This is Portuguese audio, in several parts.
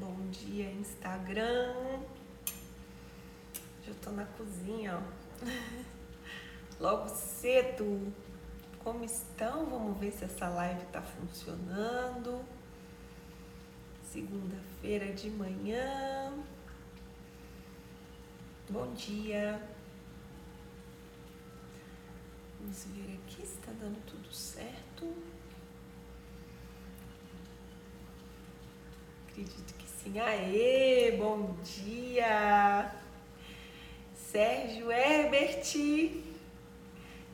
Bom dia, Instagram. Já tô na cozinha, ó. Logo cedo. Como estão? Vamos ver se essa live tá funcionando. Segunda-feira de manhã. Bom dia. Vamos ver aqui se está dando tudo certo. Acredito que sim. Aê, bom dia! Sérgio Herbert,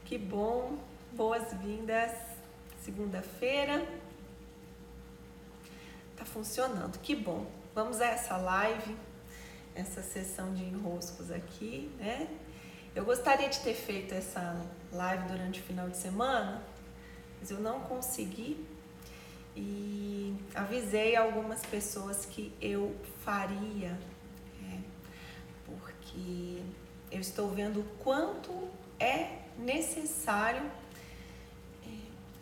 que bom, boas-vindas. Segunda-feira. Tá funcionando, que bom. Vamos a essa live, essa sessão de enroscos aqui, né? Eu gostaria de ter feito essa live durante o final de semana, mas eu não consegui e avisei algumas pessoas que eu faria, é, porque eu estou vendo o quanto é necessário é,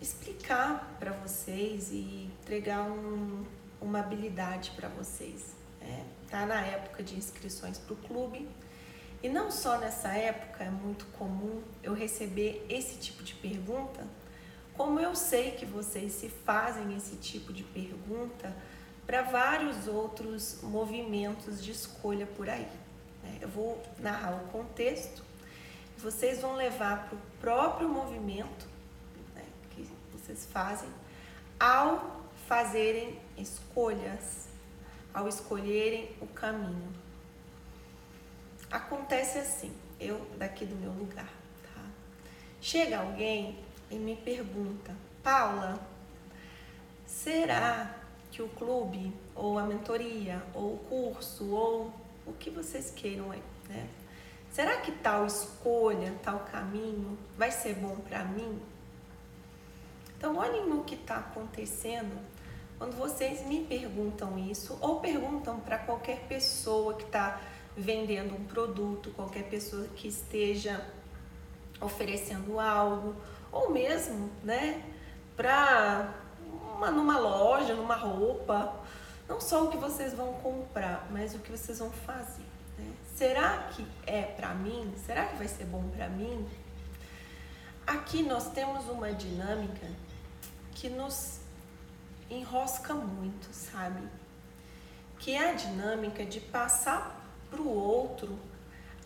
explicar para vocês e entregar um, uma habilidade para vocês. É, tá na época de inscrições para o clube e não só nessa época é muito comum eu receber esse tipo de pergunta, como eu sei que vocês se fazem esse tipo de pergunta para vários outros movimentos de escolha por aí. Né? Eu vou narrar o contexto, vocês vão levar para o próprio movimento né, que vocês fazem ao fazerem escolhas, ao escolherem o caminho. Acontece assim, eu daqui do meu lugar, tá? Chega alguém e me pergunta, Paula, será que o clube, ou a mentoria, ou o curso, ou o que vocês queiram aí, né? Será que tal escolha, tal caminho vai ser bom para mim? Então, olhem no que está acontecendo quando vocês me perguntam isso, ou perguntam para qualquer pessoa que está vendendo um produto, qualquer pessoa que esteja oferecendo algo, ou mesmo, né, para uma, numa loja, numa roupa, não só o que vocês vão comprar, mas o que vocês vão fazer. Né? Será que é para mim? Será que vai ser bom para mim? Aqui nós temos uma dinâmica que nos enrosca muito, sabe? Que é a dinâmica de passar para o outro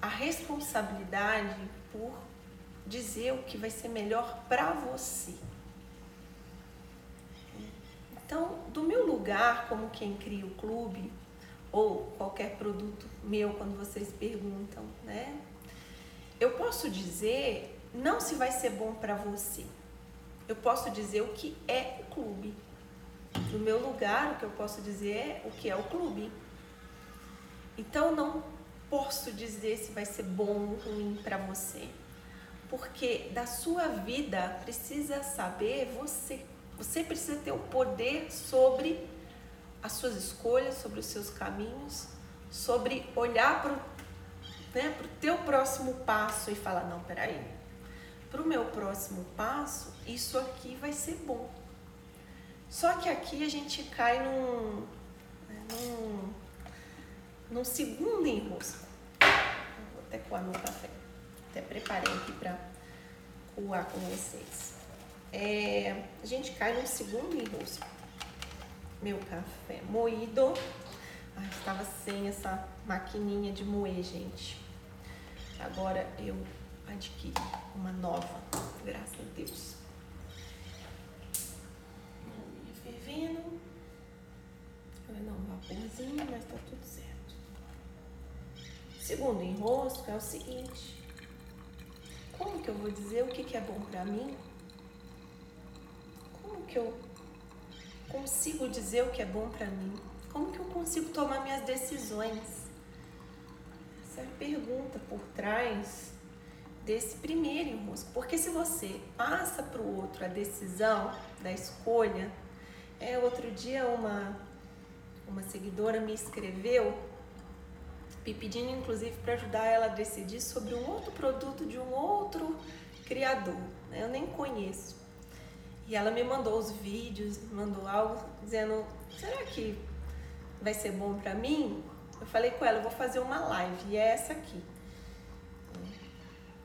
a responsabilidade por dizer o que vai ser melhor para você. Então, do meu lugar, como quem cria o clube, ou qualquer produto meu, quando vocês perguntam, né? Eu posso dizer não se vai ser bom para você. Eu posso dizer o que é o clube. Do meu lugar, o que eu posso dizer é o que é o clube. Então não posso dizer se vai ser bom ou ruim para você. Porque da sua vida precisa saber você. Você precisa ter o poder sobre as suas escolhas, sobre os seus caminhos, sobre olhar para o né, teu próximo passo e falar, não, peraí, para o meu próximo passo, isso aqui vai ser bom. Só que aqui a gente cai num, né, num no segundo enrosco. Vou até coar meu café. Até preparei aqui para coar com vocês. É, a gente cai no segundo enrosco. Meu café moído. Ai, estava sem essa maquininha de moer, gente. Agora eu adquiri uma nova, graças a Deus. Fervendo. Não, vaporzinho, mas tá tudo certo. Segundo enrosco é o seguinte: como que eu vou dizer o que, que é bom para mim? Como que eu consigo dizer o que é bom para mim? Como que eu consigo tomar minhas decisões? Essa é a pergunta por trás desse primeiro enrosco. Porque se você passa para o outro a decisão da escolha, é outro dia uma uma seguidora me escreveu me pedindo inclusive para ajudar ela a decidir sobre um outro produto de um outro criador, né? eu nem conheço. E ela me mandou os vídeos, mandou algo dizendo: será que vai ser bom para mim, eu falei com ela, eu vou fazer uma live e é essa aqui.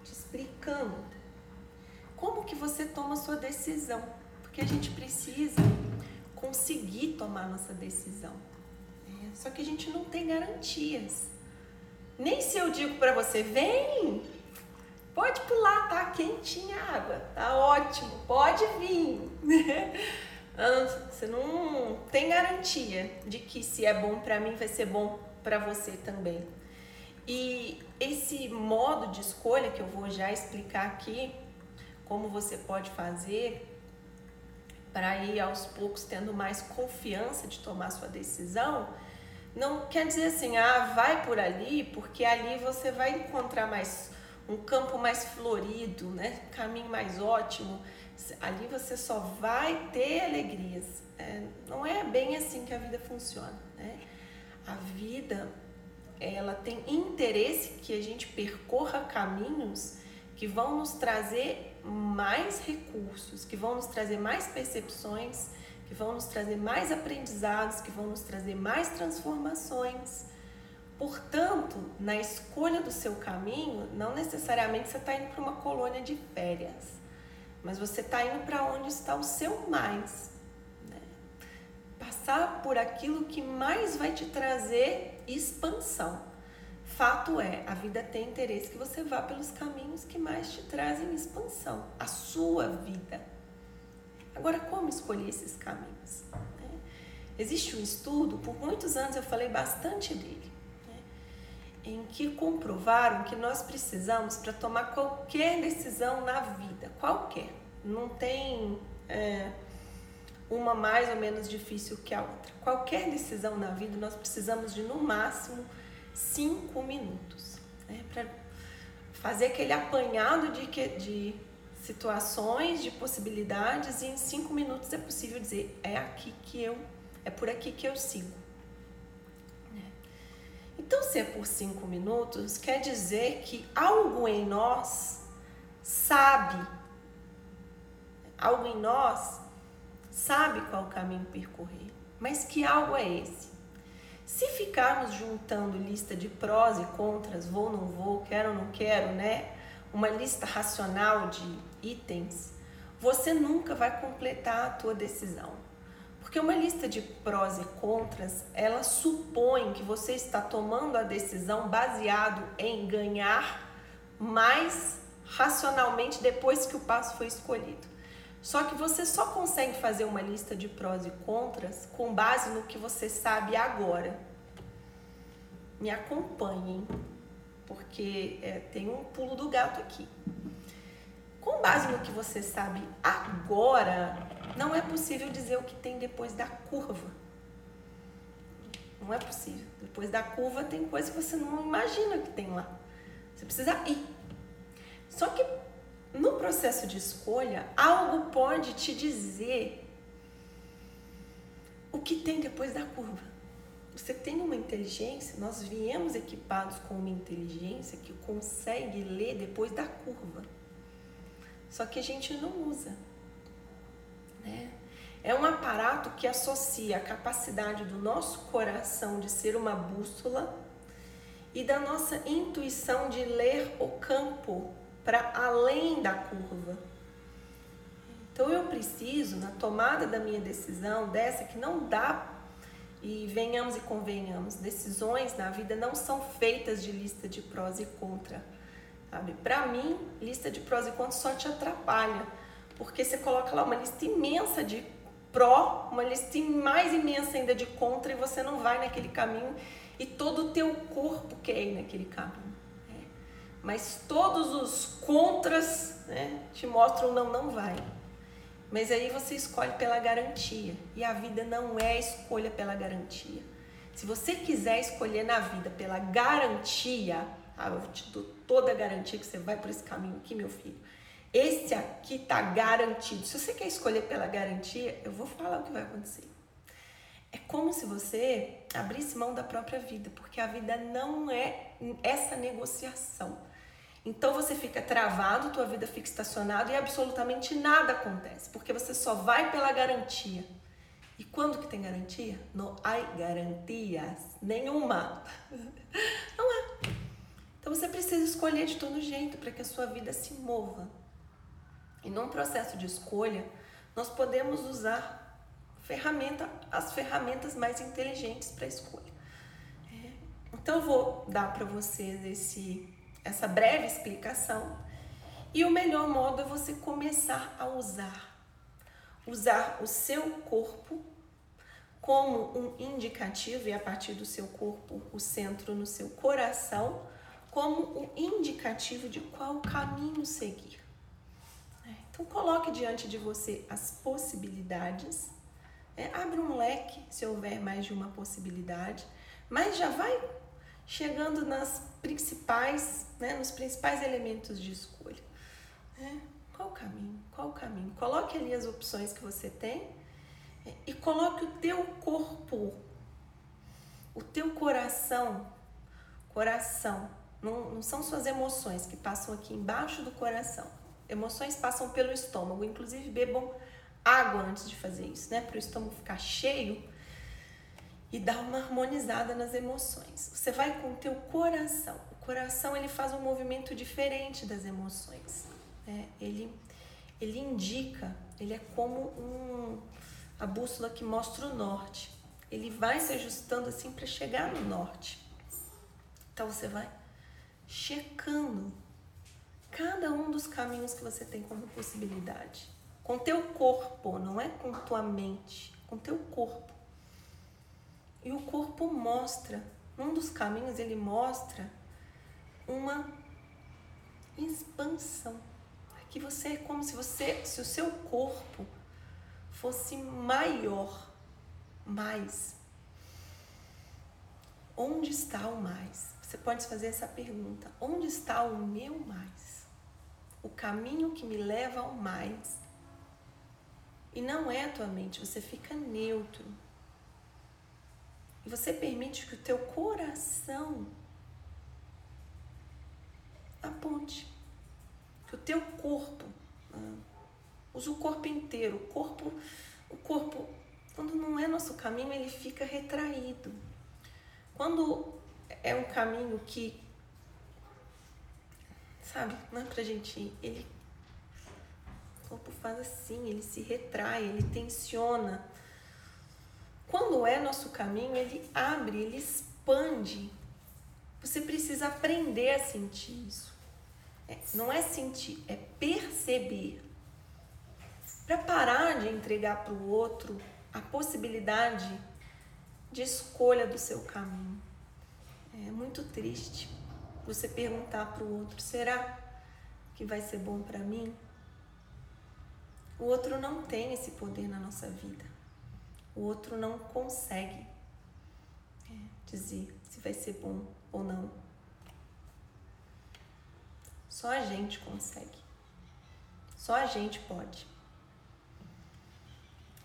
Te explicando como que você toma a sua decisão, porque a gente precisa conseguir tomar nossa decisão. Né? Só que a gente não tem garantias. Nem se eu digo para você, vem, pode pular, tá quentinha a água, tá ótimo, pode vir. Você não tem garantia de que se é bom para mim vai ser bom para você também. E esse modo de escolha que eu vou já explicar aqui, como você pode fazer para ir aos poucos tendo mais confiança de tomar sua decisão, não quer dizer assim, ah, vai por ali, porque ali você vai encontrar mais um campo mais florido, né? Caminho mais ótimo. Ali você só vai ter alegrias. É, não é bem assim que a vida funciona, né? A vida, ela tem interesse que a gente percorra caminhos que vão nos trazer mais recursos, que vão nos trazer mais percepções, que vão nos trazer mais aprendizados, que vão nos trazer mais transformações. Portanto, na escolha do seu caminho, não necessariamente você está indo para uma colônia de férias, mas você está indo para onde está o seu mais. Né? Passar por aquilo que mais vai te trazer expansão. Fato é, a vida tem interesse que você vá pelos caminhos que mais te trazem expansão, a sua vida. Agora, como escolher esses caminhos? Né? Existe um estudo, por muitos anos eu falei bastante dele, né? em que comprovaram que nós precisamos para tomar qualquer decisão na vida, qualquer, não tem é, uma mais ou menos difícil que a outra. Qualquer decisão na vida nós precisamos de no máximo cinco minutos né, para fazer aquele apanhado de, de situações, de possibilidades e em cinco minutos é possível dizer é aqui que eu, é por aqui que eu sigo. Né? Então, se é por cinco minutos, quer dizer que algo em nós sabe, algo em nós sabe qual caminho percorrer, mas que algo é esse? Se ficarmos juntando lista de prós e contras, vou, não vou, quero não quero, né? Uma lista racional de itens, você nunca vai completar a tua decisão. Porque uma lista de prós e contras, ela supõe que você está tomando a decisão baseado em ganhar mais racionalmente depois que o passo foi escolhido. Só que você só consegue fazer uma lista de prós e contras com base no que você sabe agora. Me acompanhem, porque é, tem um pulo do gato aqui. Com base no que você sabe agora, não é possível dizer o que tem depois da curva. Não é possível. Depois da curva tem coisa que você não imagina que tem lá. Você precisa ir. Só que no processo de escolha, algo pode te dizer o que tem depois da curva. Você tem uma inteligência, nós viemos equipados com uma inteligência que consegue ler depois da curva. Só que a gente não usa. Né? É um aparato que associa a capacidade do nosso coração de ser uma bússola e da nossa intuição de ler o campo para além da curva. Então eu preciso, na tomada da minha decisão, dessa que não dá, e venhamos e convenhamos, decisões na vida não são feitas de lista de prós e contra. Sabe? Para mim, lista de prós e contras só te atrapalha, porque você coloca lá uma lista imensa de pró, uma lista mais imensa ainda de contra e você não vai naquele caminho e todo o teu corpo quer ir naquele caminho mas todos os contras né, te mostram não, não vai. Mas aí você escolhe pela garantia. E a vida não é escolha pela garantia. Se você quiser escolher na vida pela garantia, ah, eu te dou toda a garantia que você vai por esse caminho aqui, meu filho. Esse aqui tá garantido. Se você quer escolher pela garantia, eu vou falar o que vai acontecer. É como se você abrisse mão da própria vida, porque a vida não é essa negociação. Então você fica travado, tua vida fica estacionada e absolutamente nada acontece, porque você só vai pela garantia. E quando que tem garantia? Não há garantias nenhuma. Não há. Então você precisa escolher de todo jeito para que a sua vida se mova. E num processo de escolha, nós podemos usar ferramenta, as ferramentas mais inteligentes para escolha. É. Então eu vou dar para vocês esse, essa breve explicação. E o melhor modo é você começar a usar usar o seu corpo como um indicativo, e a partir do seu corpo, o centro no seu coração, como um indicativo de qual caminho seguir. É, então, coloque diante de você as possibilidades, é, abra um leque se houver mais de uma possibilidade, mas já vai chegando nas principais, né, nos principais elementos de escolha. É, qual o caminho? Qual o caminho? Coloque ali as opções que você tem e coloque o teu corpo, o teu coração, coração. Não, não são suas emoções que passam aqui embaixo do coração. Emoções passam pelo estômago. Inclusive bebam água antes de fazer isso, né? Para o estômago ficar cheio e dar uma harmonizada nas emoções. Você vai com o teu coração. O coração ele faz um movimento diferente das emoções. Né? Ele, ele indica, ele é como um, a bússola que mostra o norte. Ele vai se ajustando assim para chegar no norte. Então você vai checando cada um dos caminhos que você tem como possibilidade. Com teu corpo, não é com tua mente, com teu corpo. E o corpo mostra, um dos caminhos ele mostra uma expansão que você é como se você, se o seu corpo fosse maior, mais. Onde está o mais? Você pode fazer essa pergunta: onde está o meu mais? O caminho que me leva ao mais. E não é a tua mente, você fica neutro. Você permite que o teu coração aponte que o teu corpo, né? usa o corpo inteiro, o corpo, o corpo, quando não é nosso caminho, ele fica retraído. Quando é um caminho que, sabe, não é pra gente ir, ele, o corpo faz assim, ele se retrai, ele tensiona. Quando é nosso caminho, ele abre, ele expande. Você precisa aprender a sentir isso. É, não é sentir, é perceber. Para parar de entregar para o outro a possibilidade de escolha do seu caminho. É muito triste você perguntar para o outro: será que vai ser bom para mim? O outro não tem esse poder na nossa vida. O outro não consegue é, dizer se vai ser bom ou não. Só a gente consegue. Só a gente pode.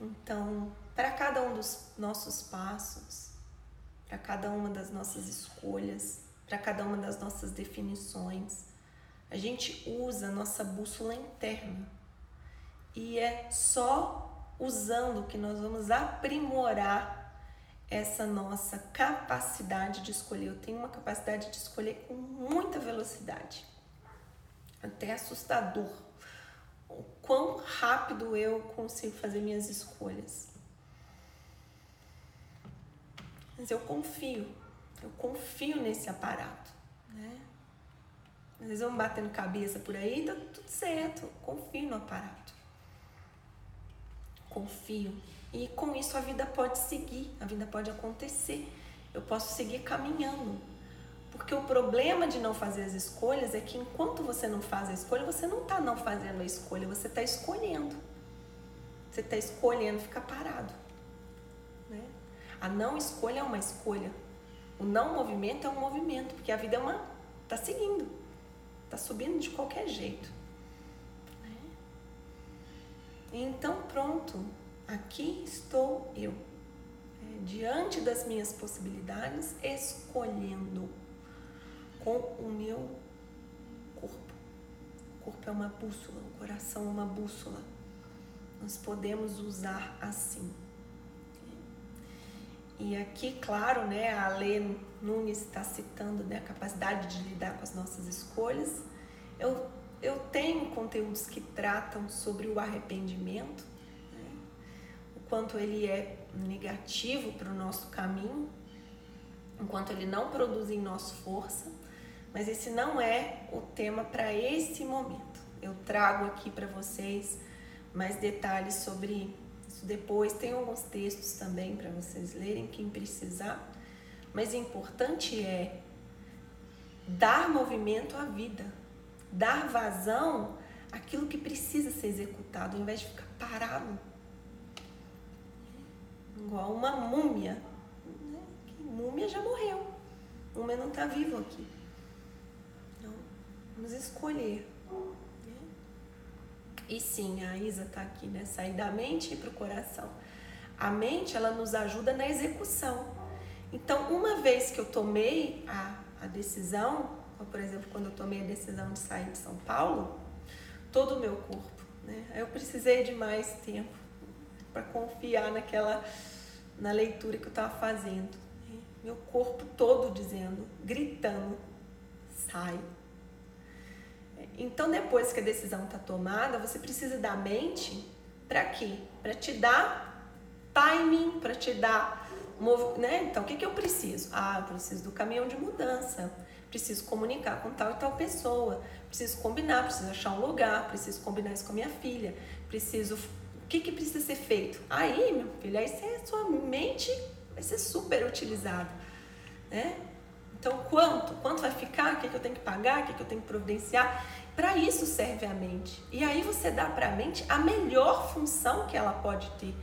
Então, para cada um dos nossos passos, para cada uma das nossas escolhas, para cada uma das nossas definições, a gente usa a nossa bússola interna. E é só usando que nós vamos aprimorar essa nossa capacidade de escolher. Eu tenho uma capacidade de escolher com muita velocidade até assustador o quão rápido eu consigo fazer minhas escolhas. Mas eu confio, eu confio nesse aparato, né? Às vezes eu me batendo cabeça por aí, tá tudo certo, confio no aparato. Confio. E com isso a vida pode seguir, a vida pode acontecer. Eu posso seguir caminhando. Porque o problema de não fazer as escolhas é que enquanto você não faz a escolha, você não está não fazendo a escolha, você está escolhendo. Você está escolhendo ficar parado. Né? A não escolha é uma escolha. O não movimento é um movimento, porque a vida é uma. está seguindo. está subindo de qualquer jeito. Né? Então, pronto. Aqui estou eu. É, diante das minhas possibilidades, escolhendo com o meu corpo. O corpo é uma bússola, o coração é uma bússola. Nós podemos usar assim. e aqui, claro, né, a Lê Nunes está citando né, a capacidade de lidar com as nossas escolhas. Eu, eu tenho conteúdos que tratam sobre o arrependimento, né, o quanto ele é negativo para o nosso caminho, enquanto ele não produz em nós força, mas esse não é o tema para esse momento. Eu trago aqui para vocês mais detalhes sobre isso depois. Tem alguns textos também para vocês lerem, quem precisar. Mas o importante é dar movimento à vida, dar vazão àquilo que precisa ser executado, ao invés de ficar parado. Igual uma múmia. Né? Múmia já morreu. Múmia não está vivo aqui. Então, vamos escolher. E sim, a Isa está aqui, né? Sair da mente e para o coração. A mente, ela nos ajuda na execução. Então, uma vez que eu tomei a, a decisão, por exemplo, quando eu tomei a decisão de sair de São Paulo, todo o meu corpo, né? Eu precisei de mais tempo para confiar naquela, na leitura que eu estava fazendo. Né? Meu corpo todo dizendo, gritando, sai, então, depois que a decisão está tomada, você precisa da mente para quê? Para te dar timing, para te dar. Né? Então, o que, que eu preciso? Ah, eu preciso do caminhão de mudança, preciso comunicar com tal e tal pessoa, preciso combinar, preciso achar um lugar, preciso combinar isso com a minha filha, preciso. O que, que precisa ser feito? Aí, meu filho, aí você, sua mente vai ser super utilizada. Né? Então, quanto? Quanto vai ficar? O que, que eu tenho que pagar? O que, que eu tenho que providenciar? Para isso serve a mente. E aí você dá para a mente a melhor função que ela pode ter,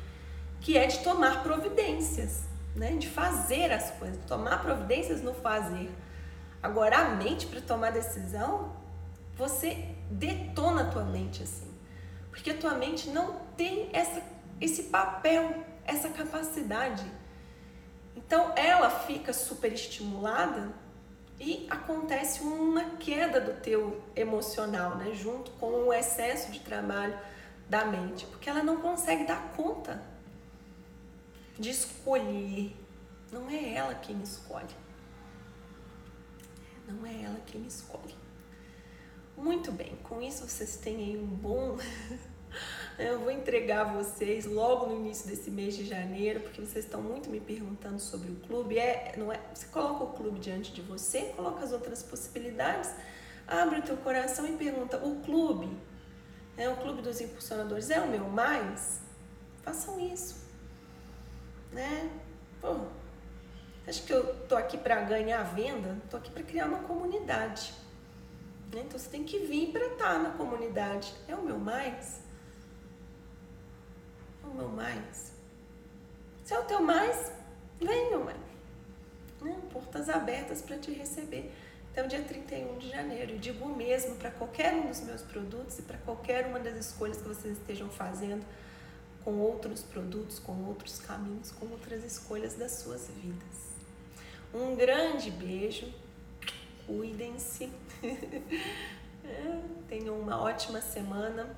que é de tomar providências, né? de fazer as coisas, tomar providências no fazer. Agora, a mente, para tomar decisão, você detona a tua mente assim. Porque a tua mente não tem essa, esse papel, essa capacidade. Então, ela fica super estimulada e acontece uma queda do teu emocional, né, junto com o excesso de trabalho da mente, porque ela não consegue dar conta de escolher. Não é ela quem escolhe. Não é ela quem escolhe. Muito bem, com isso vocês têm aí um bom Eu vou entregar vocês logo no início desse mês de janeiro, porque vocês estão muito me perguntando sobre o clube. É, não é, você coloca o clube diante de você, coloca as outras possibilidades, abre o teu coração e pergunta: o clube, é o clube dos impulsionadores, é o meu mais? Façam isso, né? Pô, acho que eu tô aqui para ganhar venda, tô aqui para criar uma comunidade. Né? Então você tem que vir para estar tá na comunidade. É o meu mais? o meu mais. Se é o teu mais, vem, mais. Né? Portas abertas para te receber. Então, dia 31 de janeiro. E digo o mesmo para qualquer um dos meus produtos e para qualquer uma das escolhas que vocês estejam fazendo com outros produtos, com outros caminhos, com outras escolhas das suas vidas. Um grande beijo, cuidem-se, é, tenham uma ótima semana